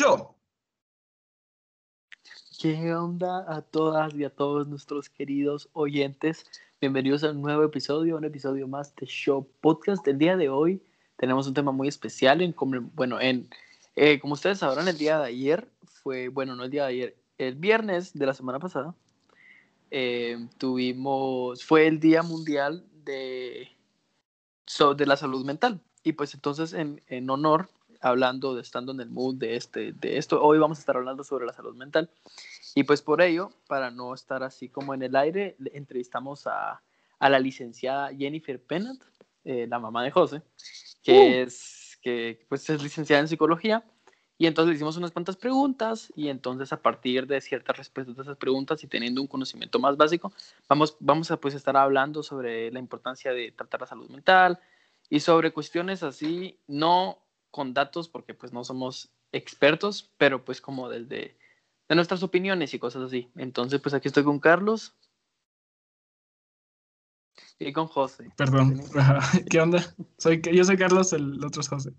Show. ¿Qué onda a todas y a todos nuestros queridos oyentes? Bienvenidos a un nuevo episodio, un episodio más de Show Podcast. El día de hoy tenemos un tema muy especial. En, bueno, en, eh, como ustedes sabrán, el día de ayer fue, bueno, no el día de ayer, el viernes de la semana pasada, eh, tuvimos, fue el Día Mundial de, de la Salud Mental. Y pues entonces, en, en honor hablando, de estando en el mood de, este, de esto. Hoy vamos a estar hablando sobre la salud mental. Y pues por ello, para no estar así como en el aire, entrevistamos a, a la licenciada Jennifer Pennant, eh, la mamá de José, que, uh. es, que pues es licenciada en psicología. Y entonces le hicimos unas cuantas preguntas y entonces a partir de ciertas respuestas de esas preguntas y teniendo un conocimiento más básico, vamos, vamos a pues estar hablando sobre la importancia de tratar la salud mental y sobre cuestiones así, no con datos porque pues no somos expertos, pero pues como desde de nuestras opiniones y cosas así. Entonces pues aquí estoy con Carlos y con José. Perdón, ¿qué onda? Soy, yo soy Carlos, el otro es José.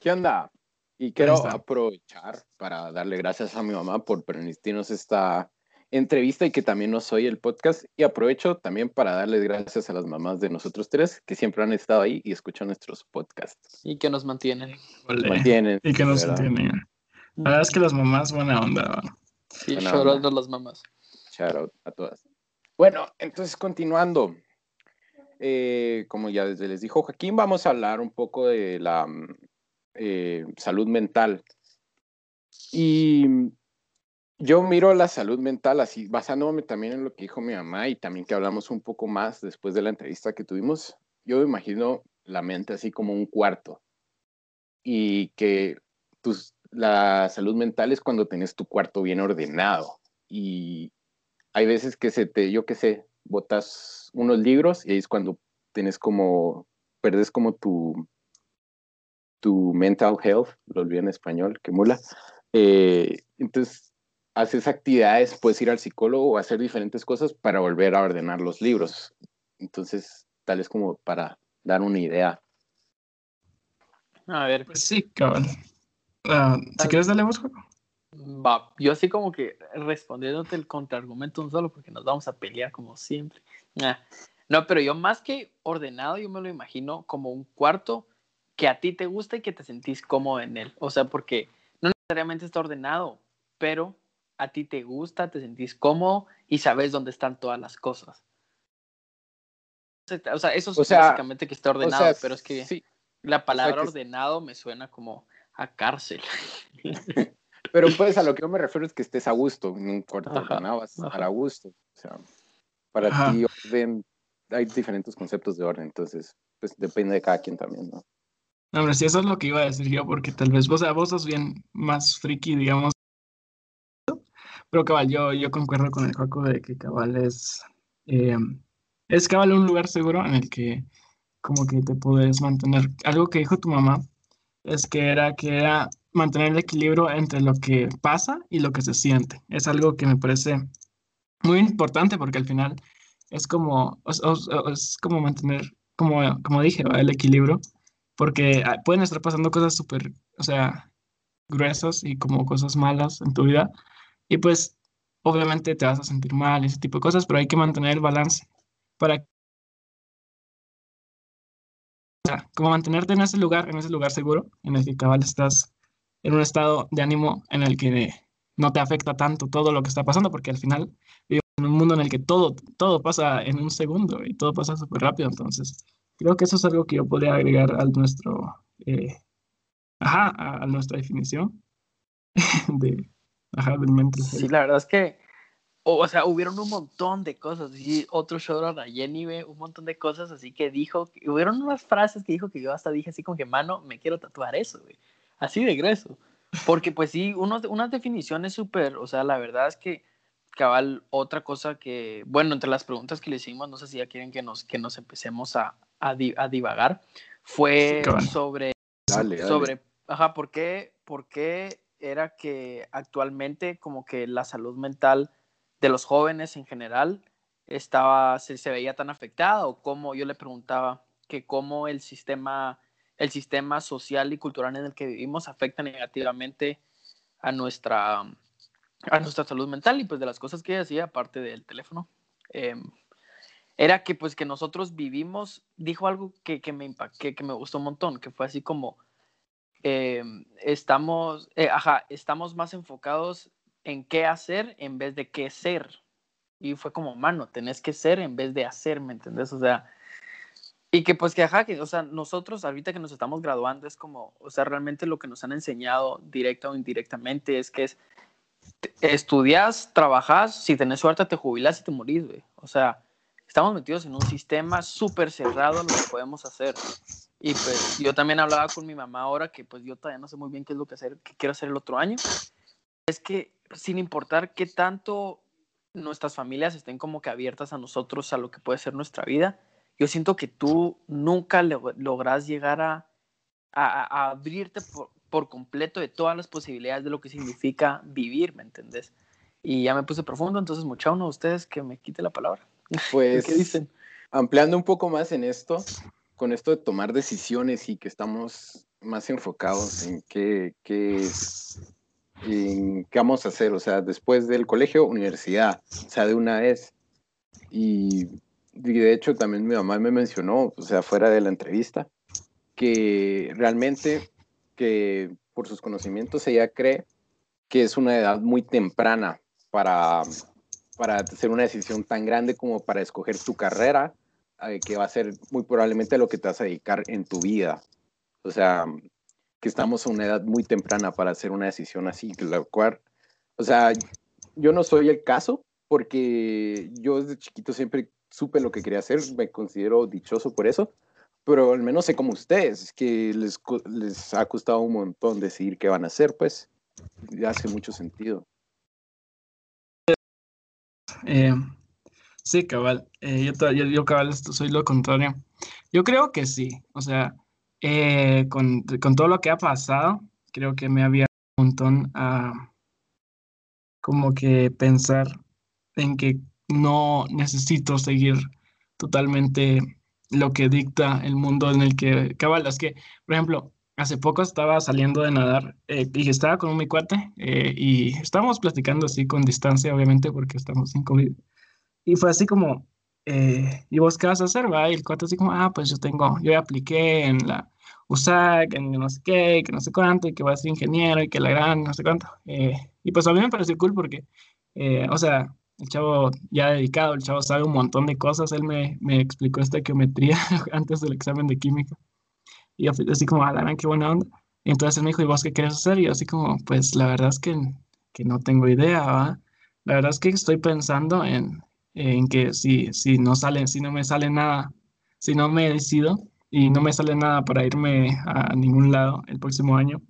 ¿Qué onda? Y quiero aprovechar para darle gracias a mi mamá por permitirnos esta entrevista y que también nos oye el podcast. Y aprovecho también para darles gracias a las mamás de nosotros tres que siempre han estado ahí y escuchan nuestros podcasts. Y que nos mantienen. mantienen. Y que nos mantienen. La verdad es que las mamás, buena onda. Sí, shout out a las mamás. Shout out a todas. Bueno, entonces continuando. Eh, como ya les dijo Joaquín, vamos a hablar un poco de la mm, eh, salud mental. Y yo miro la salud mental así, basándome también en lo que dijo mi mamá y también que hablamos un poco más después de la entrevista que tuvimos. Yo imagino la mente así como un cuarto y que tus, la salud mental es cuando tienes tu cuarto bien ordenado y hay veces que se te, yo qué sé, botas unos libros y es cuando tienes como, perdes como tu, tu mental health, lo olvidé en español, que mula. Eh, entonces haces actividades, puedes ir al psicólogo o hacer diferentes cosas para volver a ordenar los libros. Entonces, tal es como para dar una idea. A ver. Pues sí, cabrón. Ah, si quieres, darle vos, Va, yo así como que respondiéndote el contraargumento un solo porque nos vamos a pelear como siempre. No, pero yo más que ordenado, yo me lo imagino como un cuarto que a ti te gusta y que te sentís cómodo en él. O sea, porque no necesariamente está ordenado, pero a ti te gusta, te sentís cómodo y sabes dónde están todas las cosas. O sea, eso es básicamente que está ordenado, pero es que la palabra ordenado me suena como a cárcel. pero pues a lo que yo me refiero es que estés a gusto, en un cuarto ordenado, a gusto. O sea, para ti orden, hay diferentes conceptos de orden, entonces pues depende de cada quien también, ¿no? No, hombre, sí, eso es lo que iba a decir yo, porque tal vez vos, o sea, vos sos bien más friki, digamos, pero cabal, yo, yo concuerdo con el Joaco de que cabal es, eh, es cabal un lugar seguro en el que como que te puedes mantener. Algo que dijo tu mamá es que era que era mantener el equilibrio entre lo que pasa y lo que se siente. Es algo que me parece muy importante porque al final es como, es, como mantener, como, como dije, el equilibrio, porque ah, pueden estar pasando cosas súper, o sea, gruesas y como cosas malas en tu vida, y pues obviamente te vas a sentir mal, ese tipo de cosas, pero hay que mantener el balance para como mantenerte en ese lugar, en ese lugar seguro, en el que cabal estás en un estado de ánimo en el que no te afecta tanto todo lo que está pasando, porque al final vivimos en un mundo en el que todo, todo pasa en un segundo y todo pasa súper rápido, entonces creo que eso es algo que yo podría agregar a nuestro, eh, ajá, a nuestra definición de, Ajá, Sí, la verdad es que, o, sea, hubieron un montón de cosas. Y otro show a Jenny, un montón de cosas así que dijo, hubieron unas frases que dijo que yo hasta dije así como que, mano, me quiero tatuar eso, güey. Así de grueso. Porque pues sí, unos, unas definiciones súper, o sea, la verdad es que cabal, otra cosa que, bueno, entre las preguntas que le hicimos, no sé si ya quieren que nos, que nos empecemos a, a, divagar, fue sobre, sobre, ajá, ¿por qué, por qué era que actualmente como que la salud mental de los jóvenes en general estaba, se, se veía tan afectada o cómo yo le preguntaba que cómo el sistema, el sistema social y cultural en el que vivimos afecta negativamente a nuestra, a nuestra salud mental y pues de las cosas que hacía, aparte del teléfono, em, era que pues que nosotros vivimos, dijo algo que, que me que, que me gustó un montón, que fue así como, em, estamos, eh, ajá, estamos más enfocados en qué hacer en vez de qué ser. Y fue como, mano, tenés que ser en vez de hacer, ¿me entendés? O sea, y que pues que, ajá, que, o sea, nosotros ahorita que nos estamos graduando es como, o sea, realmente lo que nos han enseñado directa o indirectamente es que es, estudias, trabajas, si tenés suerte te jubilas y te morís, güey. O sea, estamos metidos en un sistema súper cerrado en lo que podemos hacer. Y pues yo también hablaba con mi mamá ahora que pues yo todavía no sé muy bien qué es lo que hacer, qué quiero hacer el otro año. Es que sin importar qué tanto nuestras familias estén como que abiertas a nosotros, a lo que puede ser nuestra vida, yo siento que tú nunca logras llegar a, a, abrirte por, por, completo de todas las posibilidades de lo que significa vivir, ¿me entendés? Y ya me puse profundo, entonces mucha uno de ustedes que me quite la palabra. Pues, ¿qué dicen? Ampliando un poco más en esto, con esto de tomar decisiones y que estamos más enfocados en qué, qué, qué vamos a hacer, o sea, después del colegio, universidad, o sea, de una vez. Y de hecho también mi mamá me mencionó, o sea, fuera de la entrevista, que realmente que por sus conocimientos ella cree que es una edad muy temprana para, para hacer una decisión tan grande como para escoger tu carrera, que va a ser muy probablemente lo que te vas a dedicar en tu vida. O sea, que estamos a una edad muy temprana para hacer una decisión así, la cual, o sea, yo no soy el caso porque yo desde chiquito siempre supe lo que quería hacer, me considero dichoso por eso, pero al menos sé como ustedes, que les, les ha costado un montón decidir qué van a hacer, pues hace mucho sentido. Eh, sí, cabal. Eh, yo, cabal, soy lo contrario. Yo creo que sí. O sea, eh, con, con, todo lo que ha pasado, creo que me había un montón a como que pensar en que no necesito seguir totalmente lo que dicta el mundo en el que cabal. Es que, por ejemplo, hace poco estaba saliendo de nadar eh, y estaba con mi cuate eh, y estábamos platicando así con distancia, obviamente, porque estamos sin COVID. Y fue así como, eh, ¿y vos qué vas a hacer? Va? Y el cuate así como, ah, pues yo tengo, yo ya apliqué en la USAC, en no sé qué, que no sé cuánto, y que voy a ser ingeniero y que la gran, no sé cuánto. y pues a mí me pareció cool porque, o sea, el chavo ya dedicado, el chavo sabe un montón de cosas. Él me, me explicó esta geometría antes del examen de química. Y yo así como, ah, qué buena onda. Y entonces él me dijo, ¿y vos qué quieres hacer? Y yo así como, pues la verdad es que, que no tengo idea, ¿va? La verdad es que estoy pensando en, en que si, si no sale, si no me sale nada, si no me decido y no me sale nada para irme a ningún lado el próximo año,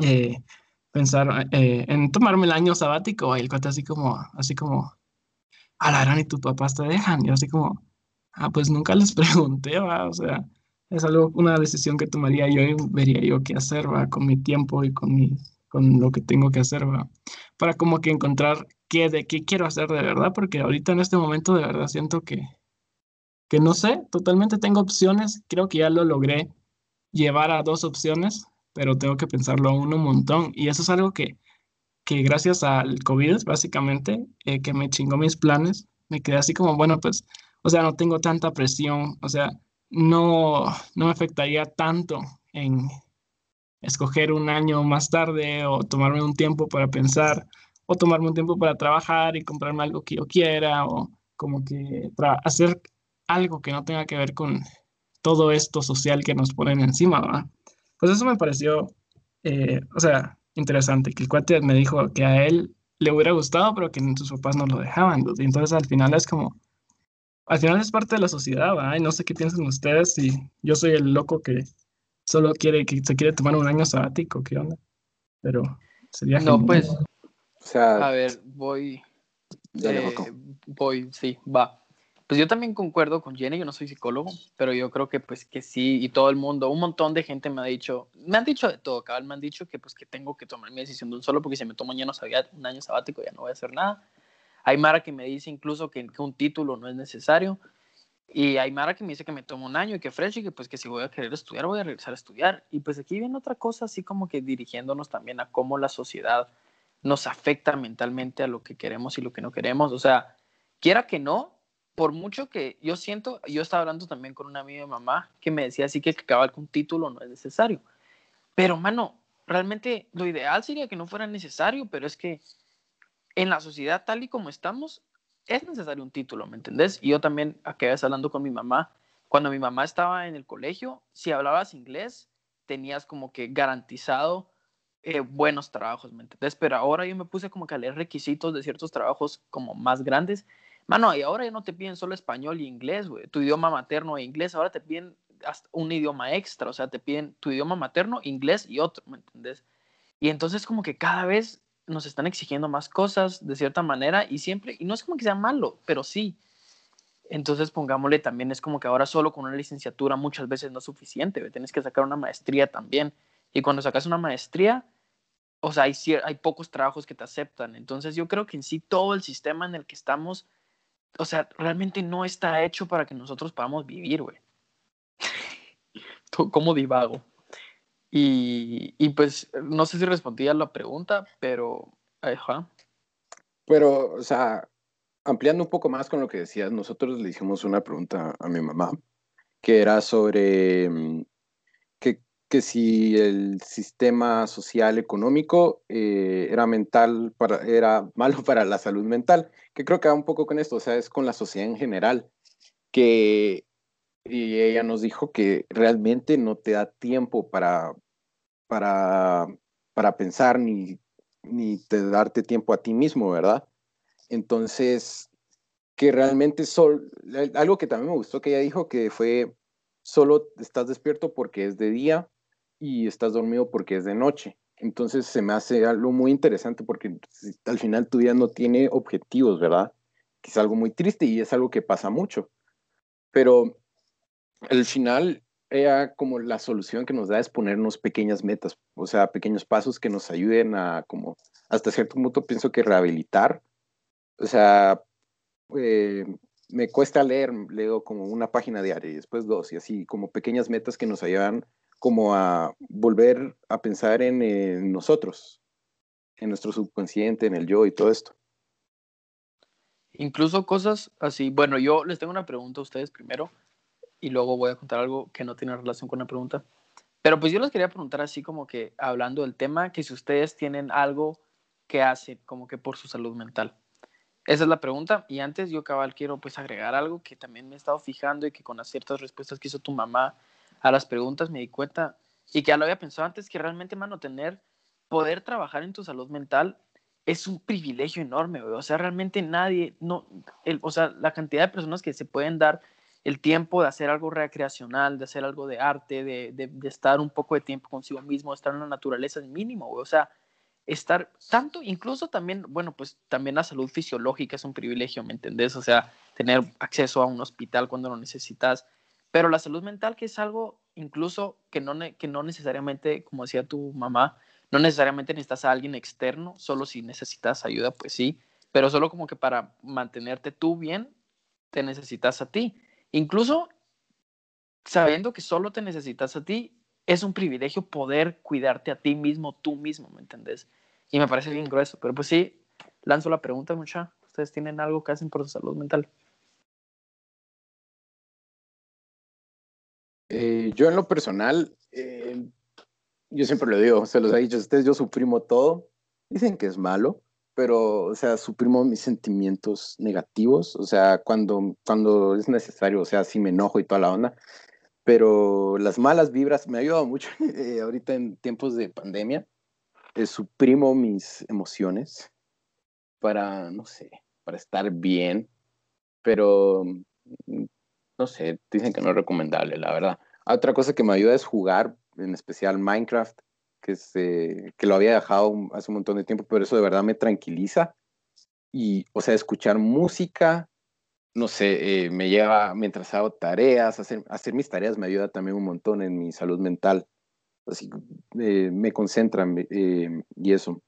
eh, pensar eh, en tomarme el año sabático y el cuate así como, así como, a la gran y tus papás te dejan. Y así como, ah, pues nunca les pregunté, va, o sea, es algo, una decisión que tomaría yo y vería yo qué hacer, va, con mi tiempo y con mi, con lo que tengo que hacer, va, para como que encontrar qué, de qué quiero hacer de verdad, porque ahorita en este momento de verdad siento que, que no sé, totalmente tengo opciones, creo que ya lo logré llevar a dos opciones, pero tengo que pensarlo aún un montón. Y eso es algo que, que gracias al COVID, básicamente, eh, que me chingó mis planes, me quedé así como, bueno, pues, o sea, no tengo tanta presión, o sea, no, no me afectaría tanto en escoger un año más tarde o tomarme un tiempo para pensar o tomarme un tiempo para trabajar y comprarme algo que yo quiera o como que hacer algo que no tenga que ver con todo esto social que nos ponen encima, ¿verdad? Pues eso me pareció, eh, o sea, interesante, que el cuate me dijo que a él le hubiera gustado, pero que sus papás no lo dejaban. Entonces al final es como, al final es parte de la sociedad, ¿va? Y no sé qué piensan ustedes si yo soy el loco que solo quiere, que se quiere tomar un año sabático, ¿qué onda? Pero sería... No, pues, o sea, a ver, voy... Eh, voy, sí, va. Pues yo también concuerdo con Jenny, yo no soy psicólogo, pero yo creo que pues que sí, y todo el mundo, un montón de gente me ha dicho, me han dicho de todo, cabal, me han dicho que pues que tengo que tomar mi decisión de un solo, porque si me tomo un año, un año sabático ya no voy a hacer nada. Hay Mara que me dice incluso que, un título no es necesario. Y hay Mara que me dice que me tomo un año y que fresh y que pues que si voy a querer estudiar voy a regresar a estudiar. Y pues aquí viene otra cosa así como que dirigiéndonos también a cómo la sociedad nos afecta mentalmente a lo que queremos y lo que no queremos. O sea, quiera que no, por mucho que yo siento, yo estaba hablando también con una amiga de mamá que me decía así que acabar con título no es necesario. Pero, mano, realmente lo ideal sería que no fuera necesario, pero es que en la sociedad tal y como estamos, es necesario un título, ¿me entendés? Y yo también acabé hablando con mi mamá. Cuando mi mamá estaba en el colegio, si hablabas inglés, tenías como que garantizado eh, buenos trabajos, ¿me entendés? Pero ahora yo me puse como que a leer requisitos de ciertos trabajos como más grandes. Mano, y ahora ya no te piden solo español y inglés, güey. Tu idioma materno e inglés, ahora te piden hasta un idioma extra, o sea, te piden tu idioma materno, inglés y otro, ¿me entendés? Y entonces como que cada vez nos están exigiendo más cosas de cierta manera y siempre, y no es como que sea malo, pero sí. Entonces pongámosle también, es como que ahora solo con una licenciatura muchas veces no es suficiente, tienes que sacar una maestría también. Y cuando sacas una maestría, o sea, hay, hay pocos trabajos que te aceptan. Entonces yo creo que en sí todo el sistema en el que estamos, o sea, realmente no está hecho para que nosotros podamos vivir, güey. ¿Cómo divago? Y, y, pues no sé si respondí a la pregunta, pero... Ajá. Pero, o sea, ampliando un poco más con lo que decías, nosotros le hicimos una pregunta a mi mamá, que era sobre mm, que, si el sistema social económico eh, era mental para, era malo para la salud mental, que creo que va un poco con esto, o sea, es con la sociedad en general, que y ella nos dijo que realmente no te da tiempo para, para, para pensar ni, ni te darte tiempo a ti mismo, ¿verdad? Entonces, que realmente sol, algo que también me gustó que ella dijo que fue solo estás despierto porque es de día y estás dormido porque es de noche. Entonces se me hace algo muy interesante porque al final tu vida no tiene objetivos, ¿verdad? Que es algo muy triste y es algo que pasa mucho. Pero al final como la solución que nos da es ponernos pequeñas metas, o sea, pequeños pasos que nos ayuden a como hasta cierto punto pienso que rehabilitar. O sea, eh, me cuesta leer, leo como una página diaria y después dos y así como pequeñas metas que nos ayudan como a volver a pensar en, nosotros, en nuestro subconsciente, en el yo y todo esto. Incluso cosas así, bueno, yo les tengo una pregunta a ustedes primero y luego voy a contar algo que no tiene relación con la pregunta. Pero pues yo les quería preguntar así como que hablando del tema, que si ustedes tienen algo que hacen como que por su salud mental. Esa es la pregunta. Y antes yo cabal quiero pues agregar algo que también me he estado fijando y que con las ciertas respuestas que hizo tu mamá a las preguntas me di cuenta y que ya lo había pensado antes, que realmente, mano, tener, poder trabajar en tu salud mental es un privilegio enorme, O sea, realmente nadie, no, el, o sea, la cantidad de personas que se pueden dar el tiempo de hacer algo recreacional, de hacer algo de arte, de, de, estar un poco de tiempo consigo mismo, estar en la naturaleza es mínimo, O sea, estar tanto, incluso también, bueno, pues también la salud fisiológica es un privilegio, ¿me entendés? O sea, tener acceso a un hospital cuando lo necesitas, pero la salud mental que es algo incluso que no, que no necesariamente, como decía tu mamá, no necesariamente necesitas a alguien externo, solo si necesitas ayuda, pues sí, pero solo como que para mantenerte tú bien, te necesitas a ti. Incluso sabiendo que solo te necesitas a ti, es un privilegio poder cuidarte a ti mismo, tú mismo, ¿me entendés? Y me parece bien grueso, pero pues sí, lanzo la pregunta, mucha. ¿Ustedes tienen algo que hacen por su salud mental? Yo en lo personal, eh, yo siempre lo digo, se los he dicho a ustedes, yo suprimo todo. Dicen que es malo, pero, o sea, suprimo mis sentimientos negativos, o sea, cuando, cuando es necesario, o sea, si me enojo y toda la onda, pero las malas vibras me ha ayudado mucho eh, ahorita en tiempos de pandemia, eh, suprimo mis emociones para, no sé, para estar bien, pero, mm, no sé, dicen que no es recomendable, la verdad. Otra cosa que me ayuda es jugar, en especial Minecraft, que, se, que lo había dejado hace un montón de tiempo, pero eso de verdad me tranquiliza. Y, o sea, escuchar música, no sé, eh, me lleva mientras hago tareas, hacer, hacer mis tareas me ayuda también un montón en mi salud mental. Así eh, me concentra eh, y eso.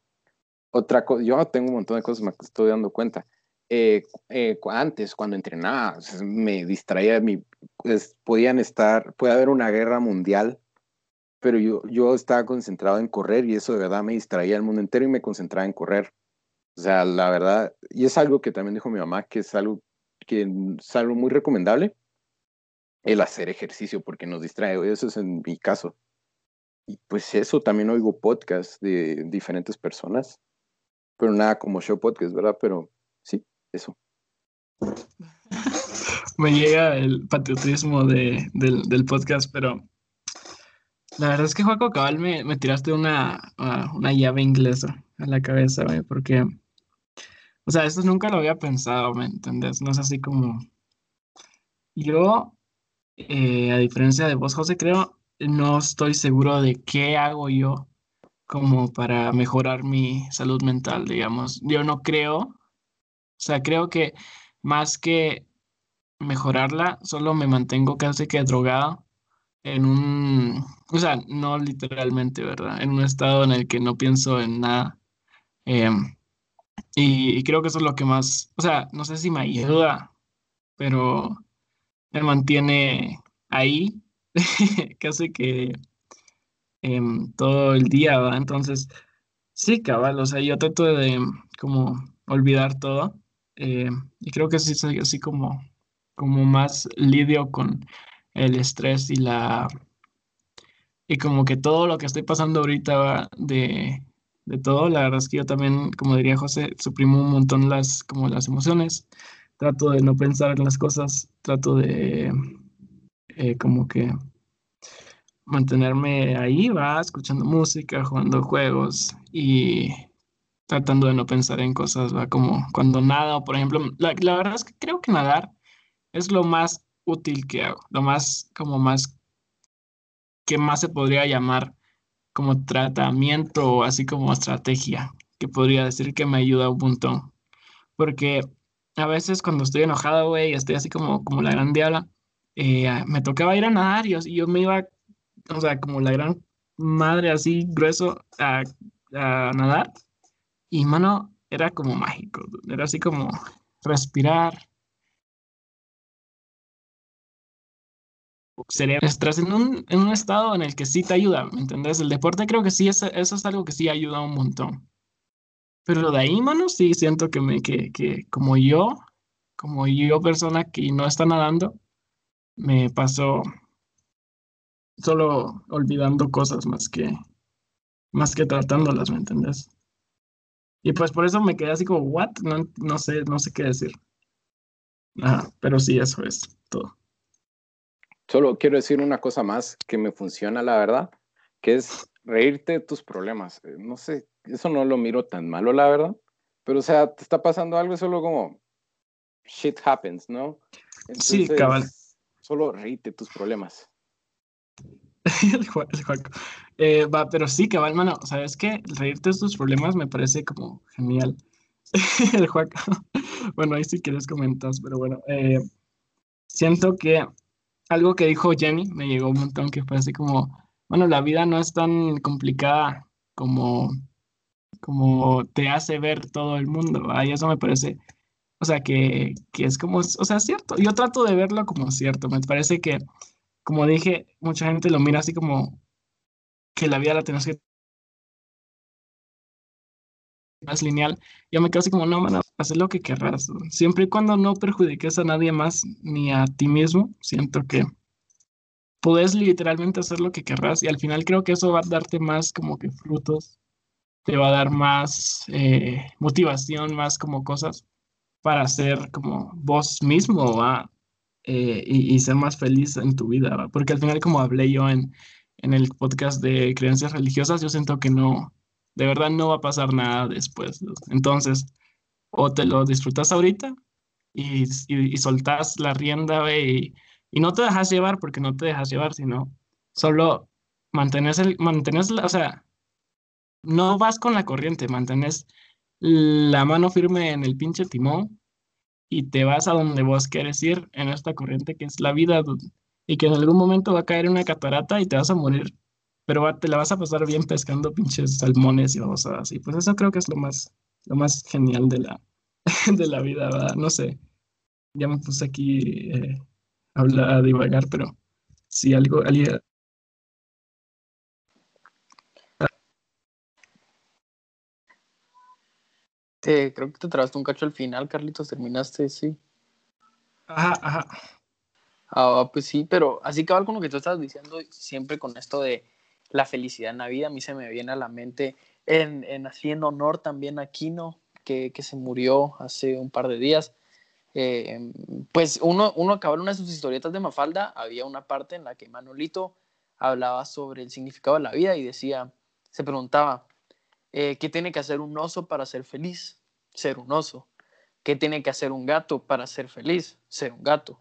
Otra cosa, yo tengo un montón de cosas, me estoy dando cuenta. Eh, eh, antes, cuando entrenaba, me distraía, mi, podían estar, puede haber una guerra mundial, pero yo, yo estaba concentrado en correr y eso de verdad me distraía el mundo entero y me concentraba en correr. O sea, la verdad, y es algo que también dijo mi mamá, que es algo que es algo muy recomendable, el hacer ejercicio porque nos distrae. Eso es en mi caso. Y pues eso, también oigo podcasts de diferentes personas, pero nada como show podcast, ¿verdad? Pero eso. Me llega el patriotismo de, del, podcast, pero la verdad es que Juaco Cabal me, tiraste una, una llave inglesa a la cabeza, güey, porque, o sea, esto nunca lo había pensado, ¿me entendés? No es así como... Yo, eh, a diferencia de vos, José, creo, no estoy seguro de qué hago yo como para mejorar mi salud mental, digamos. Yo no creo, o sea, creo que más que mejorarla, solo me mantengo casi que drogado en un, o sea, no literalmente, ¿verdad? En un estado en el que no pienso en nada. Em, y, creo que eso es lo que más, o sea, no sé si me ayuda, pero me mantiene ahí casi que em, todo el día, ¿va? Entonces, sí, cabal, o sea, yo trato de como olvidar todo eh, y creo que sí soy así como, como más lidio con el estrés y la... Y como que todo lo que estoy pasando ahorita de, de todo, la verdad es que yo también, como diría José, suprimo un montón las, como las emociones, trato de no pensar en las cosas, trato de eh, como que mantenerme ahí, va, escuchando música, jugando juegos y tratando de no pensar en cosas, va, como cuando nado, por ejemplo, la, la, verdad es que creo que nadar es lo más útil que hago, lo más, como más, que más se podría llamar como tratamiento o así como estrategia, que podría decir que me ayuda un montón. Porque a veces cuando estoy enojado, güey, estoy así como, como la gran diabla, eh, me tocaba ir a nadar y yo, me iba, o sea, como la gran madre así grueso a, nadar. Y mano, era como mágico, era así como respirar. Cerebro, estás en un, en un estado en el que sí te ayuda, ¿me entendés? El deporte creo que sí, es, eso es algo que sí ayuda un montón. Pero de ahí, mano, sí siento que, me, que, que como yo, como yo persona que no está nadando, me paso solo olvidando cosas más que, más que tratándolas, ¿me entendés? Y pues por eso me quedé así como, ¿what? No, no sé, no sé qué decir. Ajá, pero sí, eso es todo. Solo quiero decir una cosa más que me funciona, la verdad, que es reírte de tus problemas. Eh, no sé, eso no lo miro tan malo, la verdad. Pero, o sea, te está pasando algo, solo como shit happens, ¿no? sí, cabal Solo reíte tus problemas. el, eh, va, pero sí, cabal, mano, ¿sabes qué? Reírte de tus problemas me parece como genial. el Juaco. bueno, ahí si quieres comentas, pero bueno. Eh, siento que algo que dijo Jenny me llegó un montón, que fue así como, bueno, la vida no es tan complicada como, como te hace ver todo el mundo, y eso me parece o sea, que, es como, o sea, cierto. Yo trato de verlo como cierto. Me parece que, como dije, mucha gente lo mira así como que la vida la tienes que más lineal. Yo me quedo así como, no, mano, haz lo que querrás. Siempre y cuando no perjudiques a nadie más ni a ti mismo, siento que puedes literalmente hacer lo que querrás y al final creo que eso va a darte más como que frutos, te va a dar más eh, motivación, más como cosas para ser como vos mismo ¿va? Eh, y, ser más feliz en tu vida, porque al final como hablé yo en, en el podcast de creencias religiosas, yo siento que no, de verdad no va a pasar nada después. Entonces, o te lo disfrutas ahorita y, y, soltás la rienda y, y, no te dejas llevar porque no te dejas llevar, sino solo mantenés, el, mantenés o sea, no vas con la corriente, mantenés la mano firme en el pinche timón y te vas a donde vos quieres ir en esta corriente que es la vida y que en algún momento va a caer una catarata y te vas a morir, pero te la vas a pasar bien pescando pinches salmones y cosas así. Pues eso creo que es lo más, lo más genial de la, de la vida, ¿verdad? No sé. Ya me puse aquí eh, a, hablar, a divagar, pero si algo, alguien, creo que te trabaste un cacho al final, Carlitos, terminaste, sí. Ajá, ajá. Ah, pues sí, pero así que con lo que tú estás diciendo, siempre con esto de la felicidad en la vida, a mí se me viene a la mente en, en haciendo honor también a Kino, que, que, se murió hace un par de días. Eh, pues uno, uno acabó en una de sus historietas de Mafalda, había una parte en la que Manolito hablaba sobre el significado de la vida y decía, se preguntaba, eh, ¿Qué tiene que hacer un oso para ser feliz? Ser un oso. ¿Qué tiene que hacer un gato para ser feliz? Ser un gato.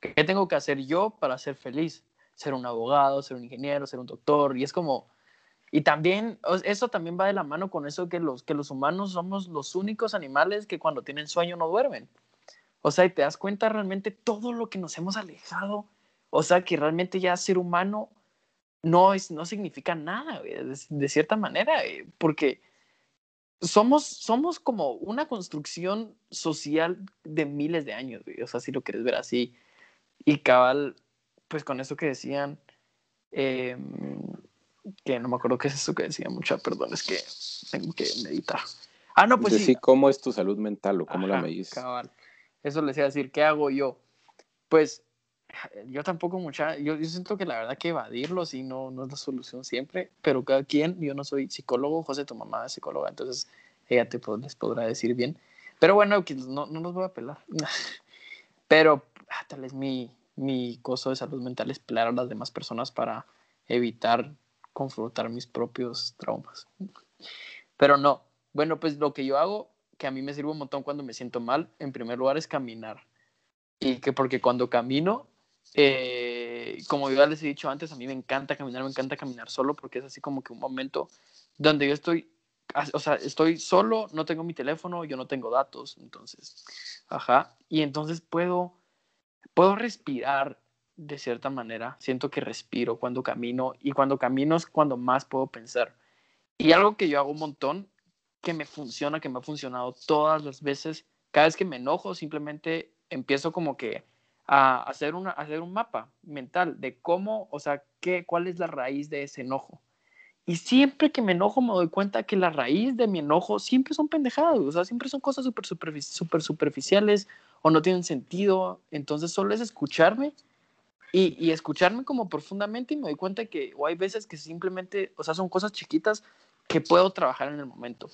¿Qué tengo que hacer yo para ser feliz? Ser un abogado, ser un ingeniero, ser un doctor. Y es como, y también, eso también va de la mano con eso que los, que los humanos somos los únicos animales que cuando tienen sueño no duermen. O sea, y te das cuenta realmente todo lo que nos hemos alejado. O sea, que realmente ya ser humano no, es, no significa nada, de, cierta manera, porque somos, somos como una construcción social de miles de años, o sea, si lo quieres ver así. Y cabal, pues con eso que decían, em, que no me acuerdo qué es eso que decía mucha, perdón, es que tengo que meditar. Ah, no, pues sí. ¿Cómo es tu salud mental o cómo la medís? Cabal. Eso les iba a decir, ¿qué hago yo? Pues yo tampoco mucha, yo, yo, siento que la verdad que evadirlo sí no, no es la solución siempre, pero cada quien, yo no soy psicólogo, José, tu mamá es psicóloga, entonces ella te les podrá decir bien. Pero bueno, no, no los voy a pelar. pero ah, tal vez mi, mi coso de salud mental es pelar a las demás personas para evitar confrontar mis propios traumas. Pero no, bueno, pues lo que yo hago, que a mí me sirve un montón cuando me siento mal, en primer lugar es caminar. Y que porque cuando camino eh, como ya les he dicho antes, a mí me encanta caminar, me encanta caminar solo porque es así como que un momento donde yo estoy, o sea, estoy solo, no tengo mi teléfono, yo no tengo datos, entonces, ajá, y entonces puedo, puedo respirar de cierta manera, siento que respiro cuando camino y cuando camino es cuando más puedo pensar. Y algo que yo hago un montón, que me funciona, que me ha funcionado todas las veces, cada vez que me enojo, simplemente empiezo como que a hacer, una, hacer un mapa mental de cómo, o sea, qué, cuál es la raíz de ese enojo. Y siempre que me enojo me doy cuenta que la raíz de mi enojo siempre son pendejadas, o sea, siempre son cosas súper super, superficiales o no tienen sentido. Entonces solo es escucharme y, y, escucharme como profundamente y me doy cuenta que o hay veces que simplemente, o sea, son cosas chiquitas que puedo trabajar en el momento.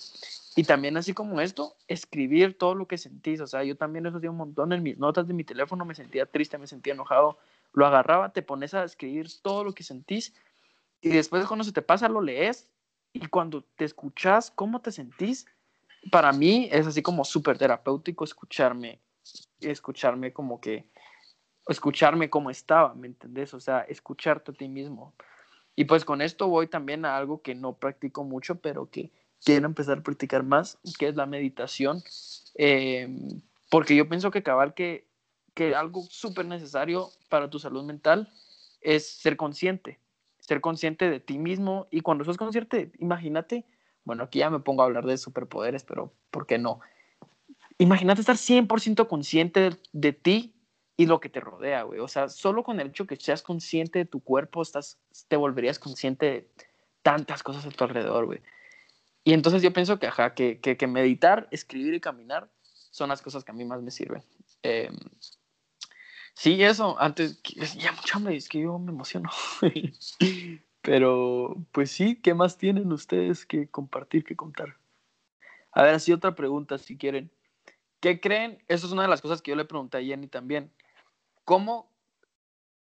Y también así como esto, escribir todo lo que sentís. O sea, yo también eso hacía un montón en mis notas de mi teléfono, me sentía triste, me sentía enojado, lo agarraba, te pones a escribir todo lo que sentís y después cuando se te pasa lo lees y cuando te escuchas cómo te sentís, para mí es así como súper terapéutico escucharme, escucharme como que, escucharme como estaba, ¿me entendés? O sea, escucharte a ti mismo. Y pues con esto voy también a algo que no practico mucho, pero que quiero empezar a practicar más, que es la meditación. Eh, porque yo pienso que cabal que, que algo súper necesario para tu salud mental es ser consciente, ser consciente de ti mismo y cuando sos consciente, imagínate, bueno, aquí ya me pongo a hablar de superpoderes, pero ¿por qué no? Imagínate estar 100% consciente de, de ti y lo que te rodea, güey. O sea, solo con el hecho que seas consciente de tu cuerpo, estás, te volverías consciente de tantas cosas a tu alrededor, güey. Y entonces yo pienso que, ajá, que, meditar, escribir y caminar son las cosas que a mí más me sirven. Eh, sí, eso, antes, ya mucho hambre, es que yo me emociono. Pero, pues sí, ¿qué más tienen ustedes que compartir, que contar? A ver, así otra pregunta, si quieren. ¿Qué creen? Eso es una de las cosas que yo le pregunté a Jenny también. ¿Cómo,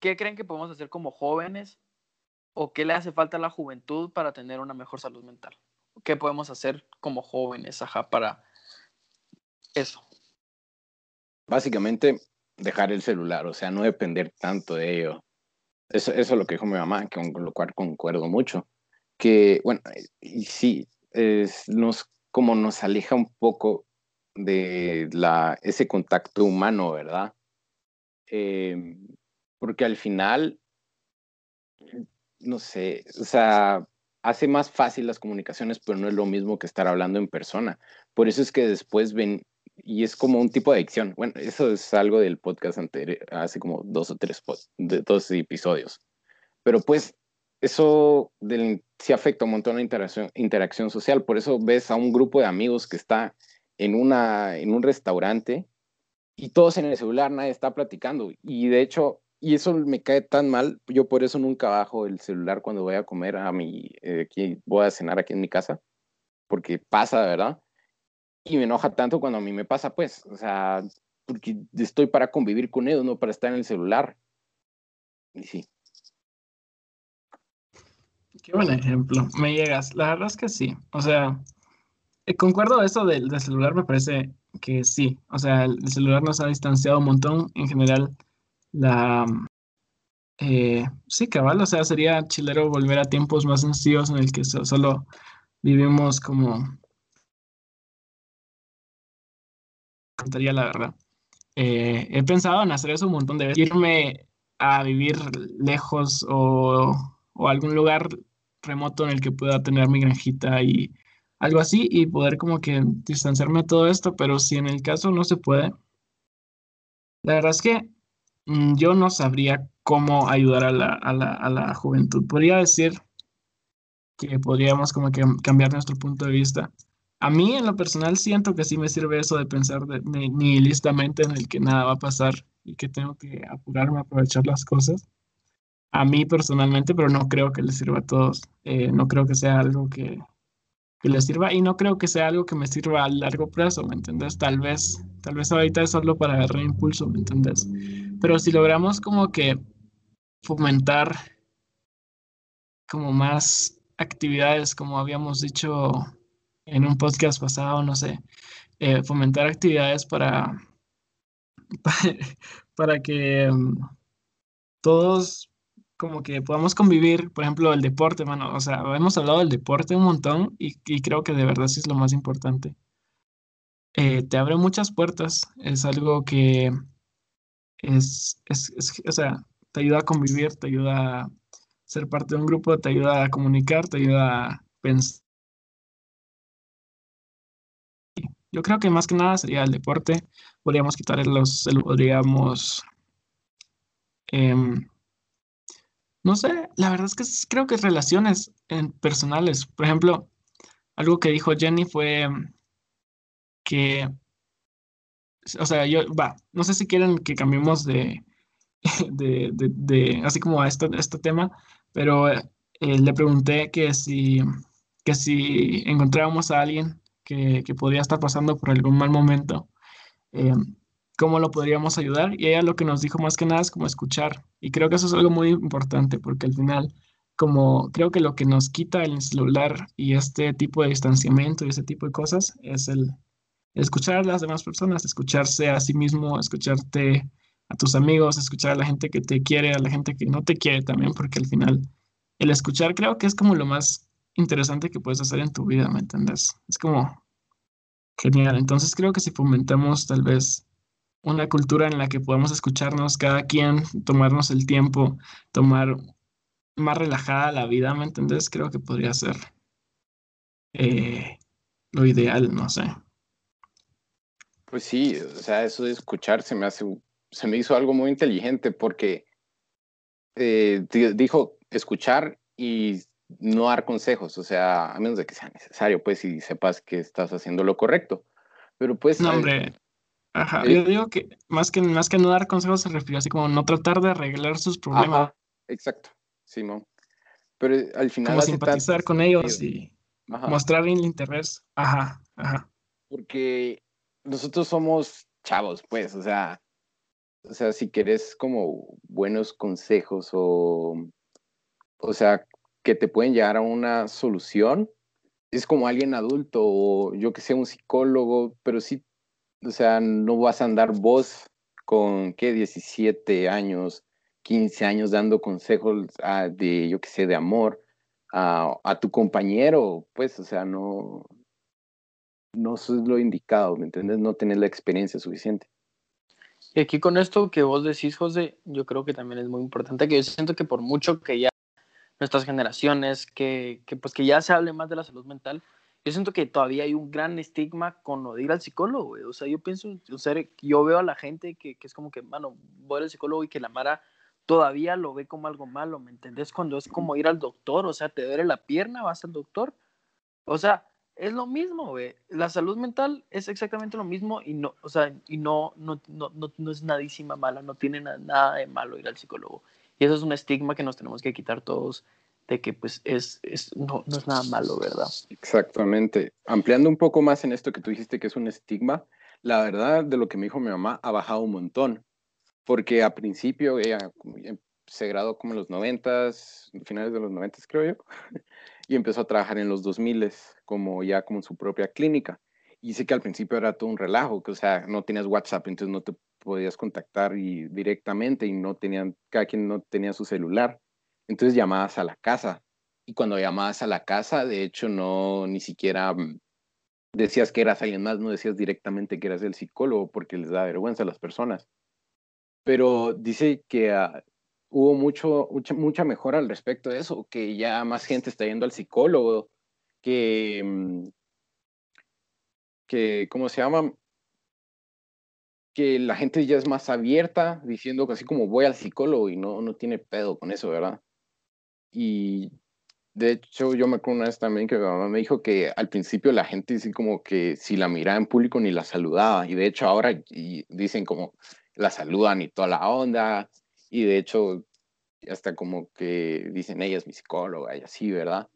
qué creen que podemos hacer como jóvenes o qué le hace falta a la juventud para tener una mejor salud mental? ¿Qué podemos hacer como jóvenes, ajá, para eso? Básicamente, dejar el celular, o sea, no depender tanto de ello. Eso, eso es lo que dijo mi mamá, con lo cual concuerdo mucho. Que, bueno, y sí, es, nos, como nos aleja un poco de la, ese contacto humano, ¿verdad? Eh, porque al final, no sé, o sea, hace más fácil las comunicaciones, pero no es lo mismo que estar hablando en persona. Por eso es que después ven, y es como un tipo de adicción. Bueno, eso es algo del podcast anterior, hace como dos o tres de, dos episodios. Pero pues eso del, sí afecta un montón la interacción, interacción social. Por eso ves a un grupo de amigos que está en, una, en un restaurante y todos en el celular, nadie está platicando. Y de hecho, y eso me cae tan mal, yo por eso nunca bajo el celular cuando voy a comer a mi, eh, voy a cenar aquí en mi casa, porque pasa, ¿verdad? Y me enoja tanto cuando a mí me pasa, pues, o sea, porque estoy para convivir con ellos, no para estar en el celular. Y sí. Qué buen ejemplo. Me llegas. La verdad es que sí. O sea, eh, concuerdo eso del, celular, me parece que sí. O sea, el, celular nos ha distanciado un montón. En general, la... Eh, sí, cabal. O sea, sería chilero volver a tiempos más sencillos en el que solo vivimos como... Contaría la verdad. Eh, he pensado en hacer eso un montón de veces. Irme a vivir lejos o, o algún lugar remoto en el que pueda tener mi granjita y algo así y poder como que distanciarme de todo esto, pero si en el caso no se puede, la verdad es que mm, yo no sabría cómo ayudar a la, a la, a la juventud. Podría decir que podríamos como que cambiar nuestro punto de vista. A mí en lo personal siento que sí me sirve eso de pensar de, nihilistamente en el que nada va a pasar y que tengo que apurarme aprovechar las cosas a mí personalmente, pero no creo que les sirva a todos. Eh, no creo que sea algo que, que les sirva y no creo que sea algo que me sirva a largo plazo, ¿me entiendes? Tal vez, tal vez ahorita es solo para agarrar impulso, ¿me entiendes? Pero si logramos como que fomentar como más actividades, como habíamos dicho en un podcast pasado, no sé, eh, fomentar actividades para, para, que um, todos como que podamos convivir, por ejemplo, el deporte, mano, o sea, hemos hablado del deporte un montón y, creo que de verdad sí es lo más importante. Eh, te abre muchas puertas, es algo que es, es, o sea, te ayuda a convivir, te ayuda a ser parte de un grupo, te ayuda a comunicar, te ayuda a pensar. Yo creo que más que nada sería el deporte, podríamos quitar los, podríamos... Em, no sé, la verdad es que creo que relaciones en personales. Por ejemplo, algo que dijo Jenny fue que, o sea, yo, va, no sé si quieren que cambiemos de, de, de, así como a este, este tema, pero eh, le pregunté que si, que si encontrábamos a alguien que, que podría estar pasando por algún mal momento, eh, cómo lo podríamos ayudar. Y ella lo que nos dijo más que nada es como escuchar. Y creo que eso es algo muy importante porque al final, como creo que lo que nos quita el celular y este tipo de distanciamiento y ese tipo de cosas es el, escuchar a las demás personas, escucharse a sí mismo, escucharte a tus amigos, escuchar a la gente que te quiere, a la gente que no te quiere también, porque al final el escuchar creo que es como lo más interesante que puedes hacer en tu vida, ¿me entiendes? Es como genial. Entonces creo que si fomentamos tal vez una cultura en la que podamos escucharnos cada quien, tomarnos el tiempo, tomar más relajada la vida, ¿me entendés? Creo que podría ser eh, lo ideal, no sé. Pues sí, o sea, eso de escuchar se me hace, se me hizo algo muy inteligente porque eh, dijo escuchar y no dar consejos, o sea, a menos de que sea necesario, pues, y sepas que estás haciendo lo correcto. Pero pues... No, hombre, Ajá, yo digo que más que más que no dar consejos se refiere así como no tratar de arreglar sus problemas. exacto, Simón. Pero eh, al final. Como simpatizar con ellos y mostrar el interés. Ajá, ajá. Porque nosotros somos chavos, pues, o sea, o sea, si querés como buenos consejos o, o sea, que te pueden llegar a una solución, es como alguien adulto o yo que sé, un psicólogo, pero sí o sea, no vas a andar vos con, ¿qué? 17 años, 15 años dando consejos ah, de, yo qué sé, de amor a, a, tu compañero, pues, o sea, no, no es lo indicado, ¿me entiendes? No tener la experiencia suficiente. Y aquí con esto que vos decís, José, yo creo que también es muy importante, que yo siento que por mucho que ya nuestras generaciones, que, que pues que ya se hable más de la salud mental, yo siento que todavía hay un gran estigma con lo ir al psicólogo, güey. O sea, yo pienso, o sea, yo veo a la gente que, que es como que, mano, voy al psicólogo y que la Mara todavía lo ve como algo malo, ¿me entendés? Cuando es como ir al doctor, o sea, te duele la pierna, vas al doctor. O sea, es lo mismo, güey. La salud mental es exactamente lo mismo y no, o sea, y no, no, no, no, es nadísima mala, no tiene nada de malo ir al psicólogo. Y eso es un estigma que nos tenemos que quitar todos de que pues es, es no, no, es nada malo, ¿verdad? Exactamente. Ampliando un poco más en esto que tú dijiste que es un estigma, la verdad de lo que me dijo mi mamá ha bajado un montón, porque a principio ella se graduó como en los noventas, finales de los noventas creo yo, y empezó a trabajar en los 2000 como ya como en su propia clínica. Y sé que al principio era todo un relajo, que o sea, no tenías WhatsApp, entonces no te podías contactar y, directamente y no tenían, cada quien no tenía su celular. Entonces llamabas a la casa. Y cuando llamabas a la casa, de hecho, no ni siquiera mm, decías que eras alguien más, no decías directamente que eras el psicólogo porque les da vergüenza a las personas. Pero dice que ah, hubo mucho, mucha, mejora al respecto de eso, que ya más gente está yendo al psicólogo, que, mm, que ¿cómo se llama? Que la gente ya es más abierta, diciendo así como voy al psicólogo y no, no tiene pedo con eso, ¿verdad? Y de hecho, yo me acuerdo una vez también que mi mamá me dijo que al principio la gente dice como que si la miraba en público ni la saludaba. Y de hecho ahora dicen como la saludan y toda la onda. Y de hecho hasta como que dicen ella es mi psicóloga y así, ¿verdad?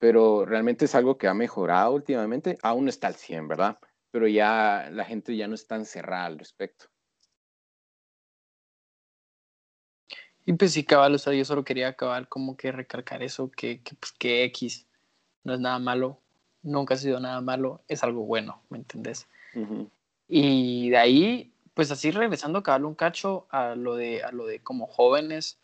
Pero realmente es algo que ha mejorado últimamente. Aún no está al 100, ¿verdad? Pero ya la gente ya no es tan cerrada al respecto. Y pues sí, cabal, o sea, yo solo quería acabar como que recalcar eso, que, que, pues, que X no es nada malo, nunca ha sido nada malo, es algo bueno, ¿me entendés? Y de ahí, pues así regresando cabal un cacho a lo de, a lo de como jóvenes,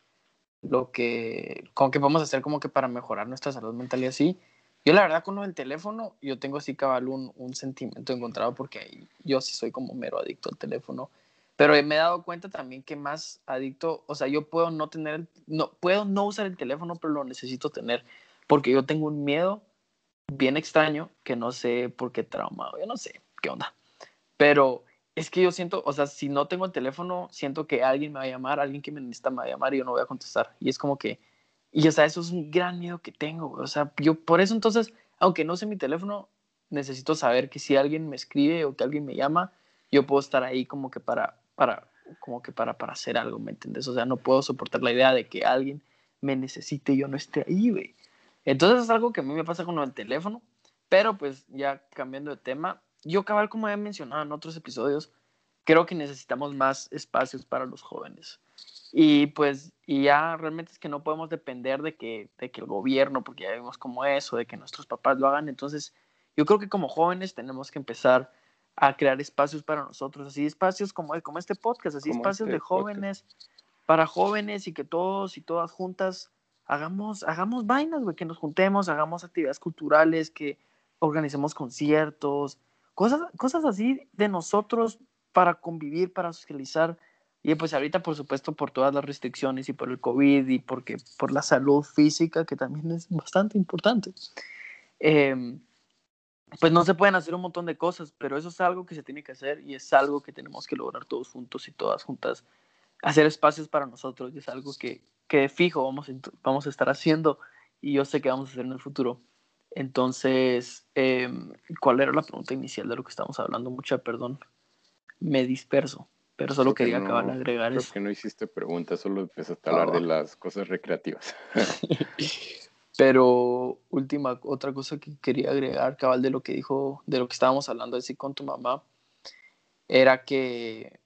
lo que, como que podemos hacer como que para mejorar nuestra salud mental y así. Yo la verdad con lo del teléfono, yo tengo así cabal un, un sentimiento encontrado porque yo sí soy como mero adicto al teléfono pero me he dado cuenta también que más adicto, o sea, yo puedo no tener, no, puedo no usar el teléfono, pero lo necesito tener, porque yo tengo un miedo bien extraño que no sé por qué traumado, yo no sé qué onda. Pero es que yo siento, o sea, si no tengo el teléfono, siento que alguien me va a llamar, alguien que me necesita me va a llamar y yo no voy a contestar. Y es como que, y o sea, eso es un gran miedo que tengo, o sea, yo por eso entonces, aunque no sé mi teléfono, necesito saber que si alguien me escribe o que alguien me llama, yo puedo estar ahí como que para para, como que para, para hacer algo, ¿me entiendes? O sea, no puedo soportar la idea de que alguien me necesite y yo no esté ahí, güey. Entonces es algo que a mí me pasa con el teléfono, pero pues ya cambiando de tema, yo cabal como he mencionado en otros episodios, creo que necesitamos más espacios para los jóvenes. Y pues, y ya realmente es que no podemos depender de que, de que el gobierno, porque ya vimos cómo es, o de que nuestros papás lo hagan. Entonces, yo creo que como jóvenes tenemos que empezar a crear espacios para nosotros, así espacios como, como este podcast, así espacios este de jóvenes, para jóvenes y que todos y todas juntas hagamos, hagamos vainas, güey, que nos juntemos, hagamos actividades culturales, que organicemos conciertos, cosas, cosas así de nosotros para convivir, para socializar. Y pues ahorita, por supuesto, por todas las restricciones y por el COVID y porque, por la salud física, que también es bastante importante. Eh, pues no se pueden hacer un montón de cosas, pero eso es algo que se tiene que hacer y es algo que tenemos que lograr todos juntos y todas juntas. Hacer espacios para nosotros y es algo que, que fijo vamos, vamos a estar haciendo y yo sé que vamos a hacer en el futuro. Entonces, em, ¿cuál era la pregunta inicial de lo que estamos hablando? Mucha perdón, me disperso, pero solo quería acabar de agregar creo que no hiciste preguntas, solo empezaste a hablar de ah. las cosas recreativas. Pero última, otra cosa que quería agregar, cabal, de lo que dijo, de lo que estábamos hablando así con tu mamá, era que,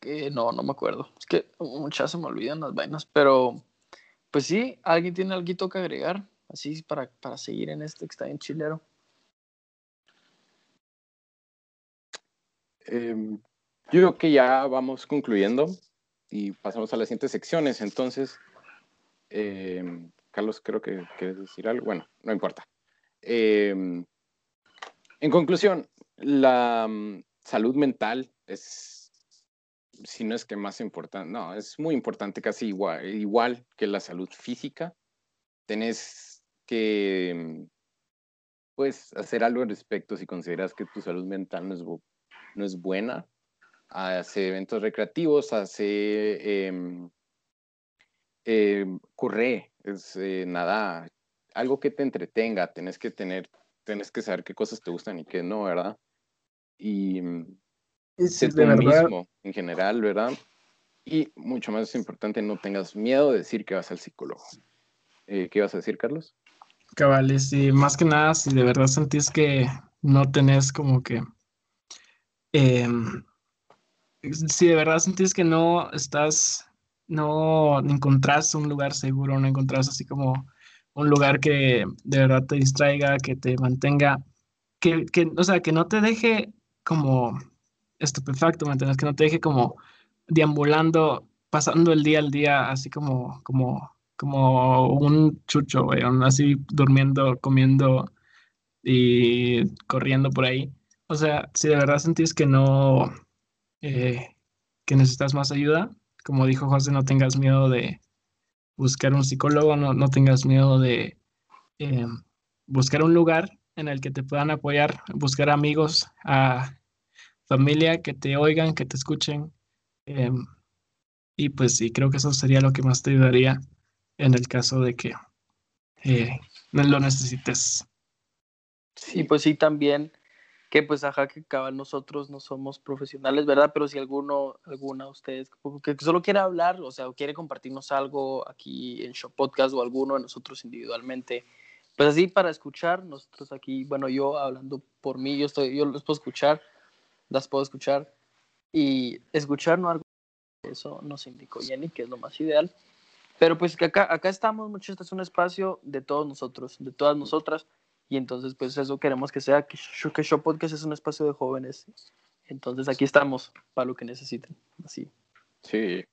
que no, no me acuerdo. Es que muchas se me olvidan las vainas, pero pues sí, ¿alguien tiene algo que agregar? Así para, para seguir en este que está en chilero. Em, yo creo que ya vamos concluyendo y pasamos a las siguientes secciones. Entonces, Em, Carlos, creo que quieres decir algo. Bueno, no importa. Em, en conclusión, la mm, salud mental es, si no es que más importante, no, es muy importante, casi igual, que la salud física. Tenés que, mm, pues hacer algo al respecto si consideras que tu salud mental no es, no es buena. Hace eventos recreativos, hace em, em, corre, es eh, nada, algo que te entretenga, tienes que tener, tienes que saber qué cosas te gustan y qué no, ¿verdad? Y mm, ser tú mismo en general, ¿verdad? Y mucho más importante, no tengas miedo de decir que vas al psicólogo. Eh, ¿Qué ibas a decir, Carlos? Cabales, y más que nada, si de verdad sentís que no tenés como que... Em, si de verdad sentís que no estás, no encontrás un lugar seguro, no encontrás así como un lugar que de verdad te distraiga, que te mantenga, que, que o sea, que no te deje como estupefacto, ¿me? Que no te deje como deambulando, pasando el día al día, así como, como como un chucho, así durmiendo, comiendo y corriendo por ahí. O sea, si de verdad sentís que no, eh, que necesitas más ayuda, como dijo José, no tengas miedo de buscar un psicólogo, no, no tengas miedo de eh, buscar un lugar en el que te puedan apoyar, buscar amigos, a familia que te oigan, que te escuchen. Eh, y pues sí, creo que eso sería lo que más te ayudaría en el caso de que eh, lo necesites. Sí, pues sí, también que pues ajá, que cabal nosotros no somos profesionales, ¿verdad? Pero si alguno, alguna de ustedes que solo quiere hablar, o sea, quiere compartirnos algo aquí en Show Podcast o alguno de nosotros individualmente, pues así para escuchar, nosotros aquí, bueno, yo hablando por mí, yo estoy, yo los puedo escuchar, las puedo escuchar y escuchar no algo, eso nos indicó Jenny, que es lo más ideal. Pero pues que acá, acá estamos, muchachos, este es un espacio de todos nosotros, de todas nosotras, y entonces pues eso queremos que sea, que, que Show Podcast es un espacio de jóvenes. Entonces aquí estamos para lo que necesiten, así. Sí.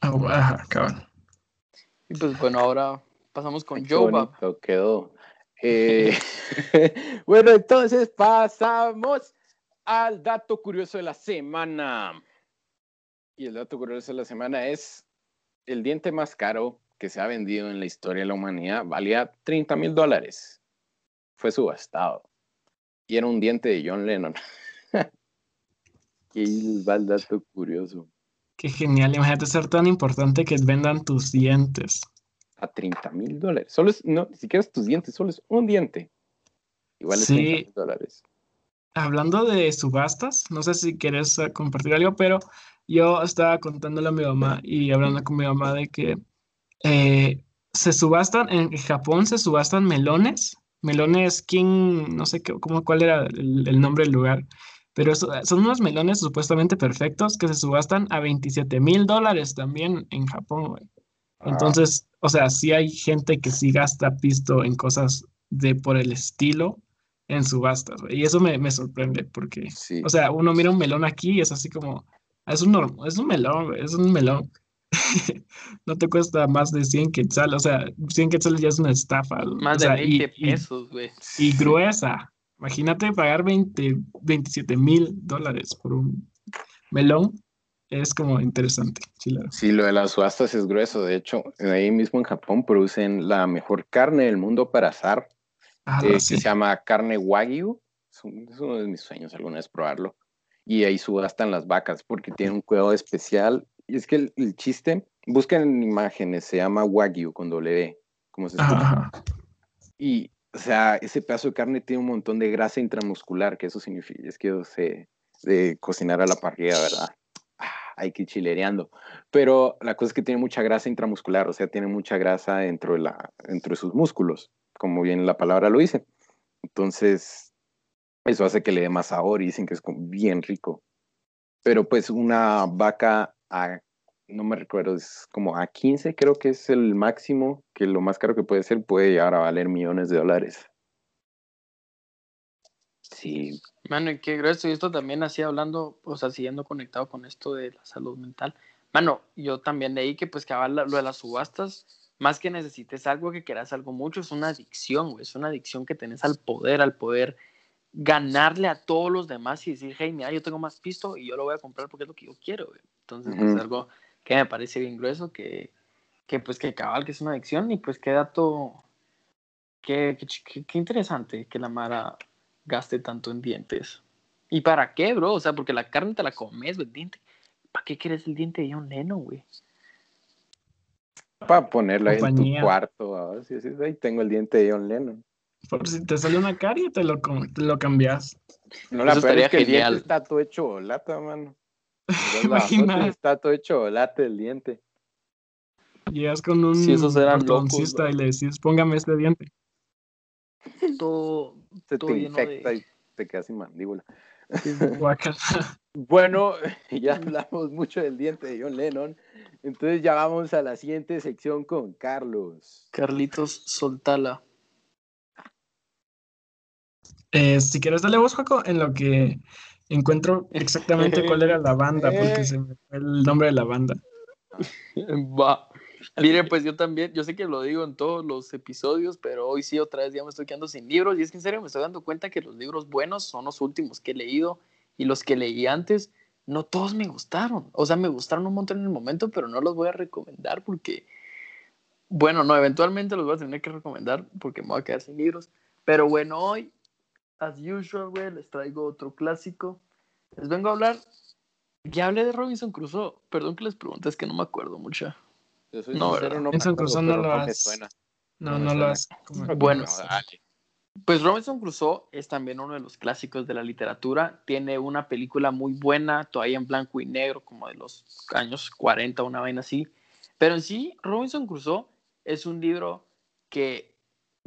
Ah, cabrón. Y pues bueno, ahora pasamos con Joe. quedó. Eh, bueno, entonces pasamos al dato curioso de la semana. Y el dato curioso de la semana es el diente más caro que se ha vendido en la historia de la humanidad valía 30 mil dólares. Fue subastado. Y era un diente de John Lennon. Qué dato curioso. Qué genial. Imagínate ser tan importante que vendan tus dientes. A 30 mil dólares. Solo es, no, ni siquiera es tus dientes, solo es un diente. Igual es sí. 30 mil dólares. Hablando de subastas, no sé si quieres eh, compartir algo, pero yo estaba contándole a mi mamá y hablando con mi mamá de que eh, se subastan, en Japón se subastan melones, melones King, no sé qué, cómo, cuál era el, nombre del lugar, pero son unos melones supuestamente perfectos que se subastan a 27 mil dólares también en Japón, güey. Ah. Entonces, o sea, sí hay gente que sí gasta pisto en cosas de por el estilo en subastas, güey. Y eso me, me sorprende porque, o sea, uno mira un melón aquí y es así como, es un, es un melón, es un melón. no te cuesta más de 100 quetzales, o sea, 100 quetzales ya es una estafa. Más de 20 pesos, güey. Y, gruesa. Imagínate pagar 20, 27 mil dólares por un melón. Es como interesante. Sí, lo de las subastas es grueso. De hecho, ahí mismo en Japón producen la mejor carne del mundo para azar. Ah, eh, que se llama carne wagyu. es uno de mis sueños alguna vez probarlo y ahí subastan las vacas porque tienen un cuidado especial. Y es que el, chiste, busquen imágenes, se llama Wagyu con W, como se escucha. Y, o sea, ese pedazo de carne tiene un montón de grasa intramuscular, que eso significa, es que se de cocinar a la parrilla, ¿verdad? Ah, hay que ir chilereando. Pero la cosa es que tiene mucha grasa intramuscular, o sea, tiene mucha grasa dentro de, la, dentro de sus músculos, como bien la palabra lo dice. Entonces, eso hace que le dé más sabor y dicen que es bien rico. Pero pues una vaca a, no me recuerdo, es como a 15 creo que es el máximo, que lo más caro que puede ser puede llegar a valer millones de dólares. Sí. Mano, y qué grueso. Y esto también así hablando, o sea, siguiendo conectado con esto de la salud mental. Mano, yo también leí que pues que lo de las subastas, más que necesites algo que quieras algo mucho, es una adicción, güey. Es una adicción que tenés al poder, al poder ganarle a todos los demás y decir, hey, mira, yo tengo más pisto y yo lo voy a comprar porque es lo que yo quiero. Entonces, es algo que me parece bien grueso, que, que pues que cabal, que es una adicción y pues qué dato, Qué, qué, qué, interesante que la Mara gaste tanto en dientes. ¿Y para qué, bro? O sea, porque la carne te la comes, el diente. ¿Para qué quieres el diente de John Lennon, güey? Para ponerlo ahí en tu cuarto. Sí, sí, ahí tengo el diente de John Lennon. Por si te sale una carie, te lo, te lo cambias. No, la verdad es que el diente está todo hecho lata, mano. Imagina. Está todo hecho late el diente. Llegas con un si esos eran y le decís, póngame este diente. Todo, Se te infecta y te quedas sin mandíbula. bueno, ya hablamos mucho del diente de John Lennon. Entonces ya vamos a la siguiente sección con Carlos. Carlitos Soltala. Eh, si quieres, dale vos, Jaco, en lo que encuentro exactamente cuál era la banda, porque se me fue el nombre de la banda. Va. Mire, pues yo también, yo sé que lo digo en todos los episodios, pero hoy sí otra vez ya me estoy quedando sin libros y es que en serio me estoy dando cuenta que los libros buenos son los últimos que he leído y los que leí antes, no todos me gustaron. O sea, me gustaron un montón en el momento, pero no los voy a recomendar porque, bueno, no, eventualmente los voy a tener que recomendar porque me voy a quedar sin libros. Pero bueno, hoy, as usual, güey, les traigo otro clásico. Les vengo a hablar, ya hablé de Robinson Crusoe, perdón que les pregunte, es que no me acuerdo mucho no, Robinson Crusoe no lo has. No, no, lo has. Bueno, pues Robinson Crusoe es también uno de los clásicos de la literatura. Tiene una película muy buena, todavía en blanco y negro, como de los años 40, una vaina así. Pero en sí, Robinson Crusoe es un libro que,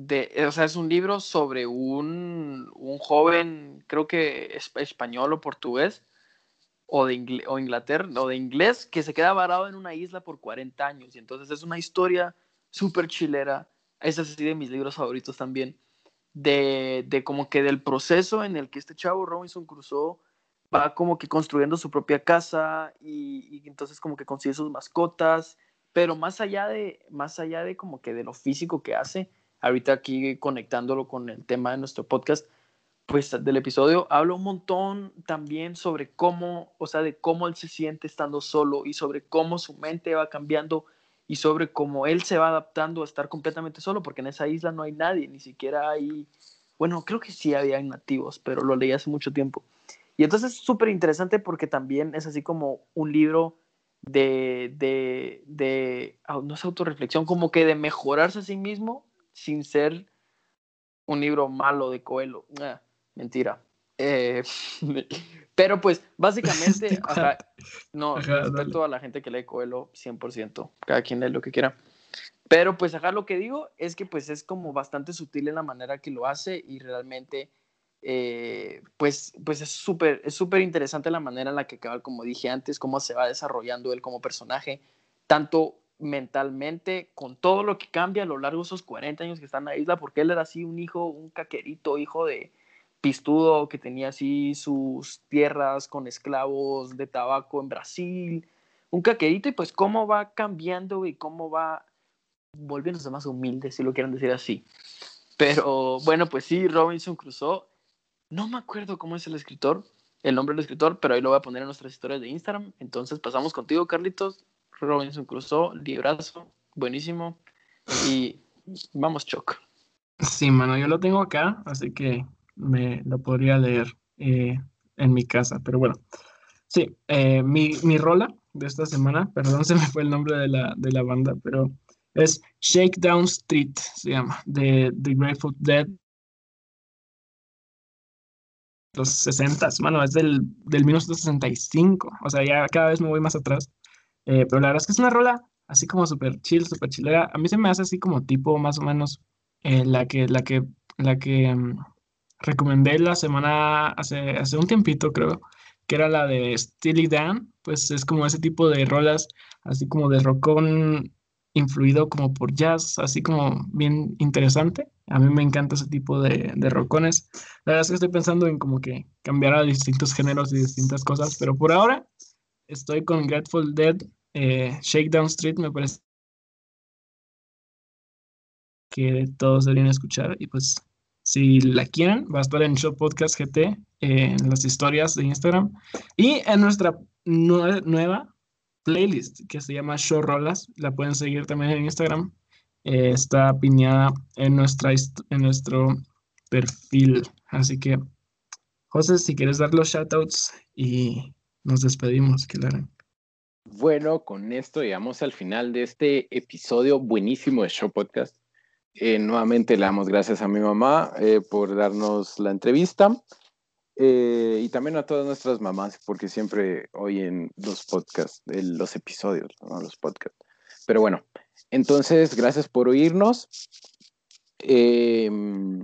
de, o sea, es un libro sobre un, un joven, creo que es español o portugués, o de, o Inglaterra, o de inglés, que se queda varado en una isla por 40 años. Y entonces es una historia súper chilera. Es así de mis libros favoritos también. De, de, como que del proceso en el que este chavo Robinson Crusoe va como que construyendo su propia casa y, y, entonces como que consigue sus mascotas, pero más allá de más allá de como que de lo físico que hace, ahorita aquí conectándolo con el tema de nuestro podcast, pues del episodio habla un montón también sobre cómo, o sea, de cómo él se siente estando solo y sobre cómo su mente va cambiando y sobre cómo él se va adaptando a estar completamente solo, porque en esa isla no hay nadie, ni siquiera hay, bueno, creo que sí había nativos, pero lo leí hace mucho tiempo. Y entonces es súper interesante porque también es así como un libro de, de, de, no es autorreflexión, como que de mejorarse a sí mismo sin ser un libro malo de Coelho. Ah, Mentira. Eh, pero pues, básicamente, no, respeto a la gente que lee Coelho 100%, cada quien lee lo que quiera. Pero pues, acá lo que digo es que pues es como bastante sutil en la manera que lo hace y realmente, eh, pues, pues es súper es súper interesante la manera en la que, como dije antes, cómo se va desarrollando él como personaje, tanto mentalmente, con todo lo que cambia a lo largo de esos 40 años que está en la isla, porque él era así un hijo, un caquerito, hijo de, pistudo que tenía así sus tierras con esclavos de tabaco en Brasil, un caquerito y pues cómo va cambiando y cómo va volviéndose más humilde, si lo quieren decir así. Pero bueno, pues sí, Robinson Crusoe, no me acuerdo cómo es el escritor, el nombre del escritor, pero ahí lo voy a poner en nuestras historias de Instagram. Entonces pasamos contigo, Carlitos. Robinson Crusoe, librazo, buenísimo. Y vamos, Choc. Sí, mano, yo lo tengo acá, así que me lo podría leer eh, en mi casa, pero bueno. Sí, eh, mi, mi, rola de esta semana, perdón, se me fue el nombre de la, de la banda, pero es Shakedown Street, se llama, de The Grateful Dead. Los 60, mano, es del, del 1965, o sea, ya cada vez me voy más atrás. Eh, pero la verdad es que es una rola así como súper chill, súper chilera. A mí se me hace así como tipo más o menos la que, la que, la que mm, recomendé la semana, hace, hace un tiempito creo, que era la de Steely Dan, pues es como ese tipo de rolas, así como de rockón influido como por jazz, así como bien interesante. A mí me encanta ese tipo de, de rockones. La verdad es que estoy pensando en como que cambiar a distintos géneros y distintas cosas, pero por ahora estoy con Grateful Dead, eh, Shakedown Street, me parece que todos deberían escuchar y pues si la quieren, va a estar en Show Podcast GT, en las historias de Instagram y en nuestra nueva playlist que se llama Show Rolas. La pueden seguir también en Instagram. eh, está piñada en, nuestra, en nuestro perfil. Así que, José, si quieres dar los shoutouts y nos despedimos, que Bueno, con esto llegamos al final de este episodio buenísimo de Show Podcast. Eh, nuevamente le damos gracias a mi mamá eh, por darnos la entrevista eh, y también a todas nuestras mamás porque siempre oyen los podcasts, los episodios, los podcasts. Pero bueno, entonces gracias por oírnos. Em,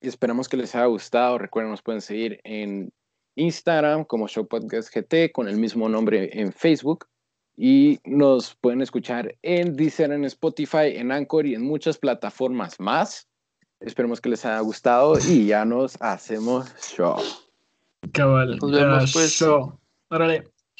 esperamos que les haya gustado. Recuerden, nos pueden seguir en Instagram como Show Podcast GT con el mismo nombre en Facebook y nos pueden escuchar en Deezer, en Spotify, en Anchor y en muchas plataformas más. Esperemos que les haya gustado y ya nos hacemos show. Cabal, nos vemos pues. Show. Órale.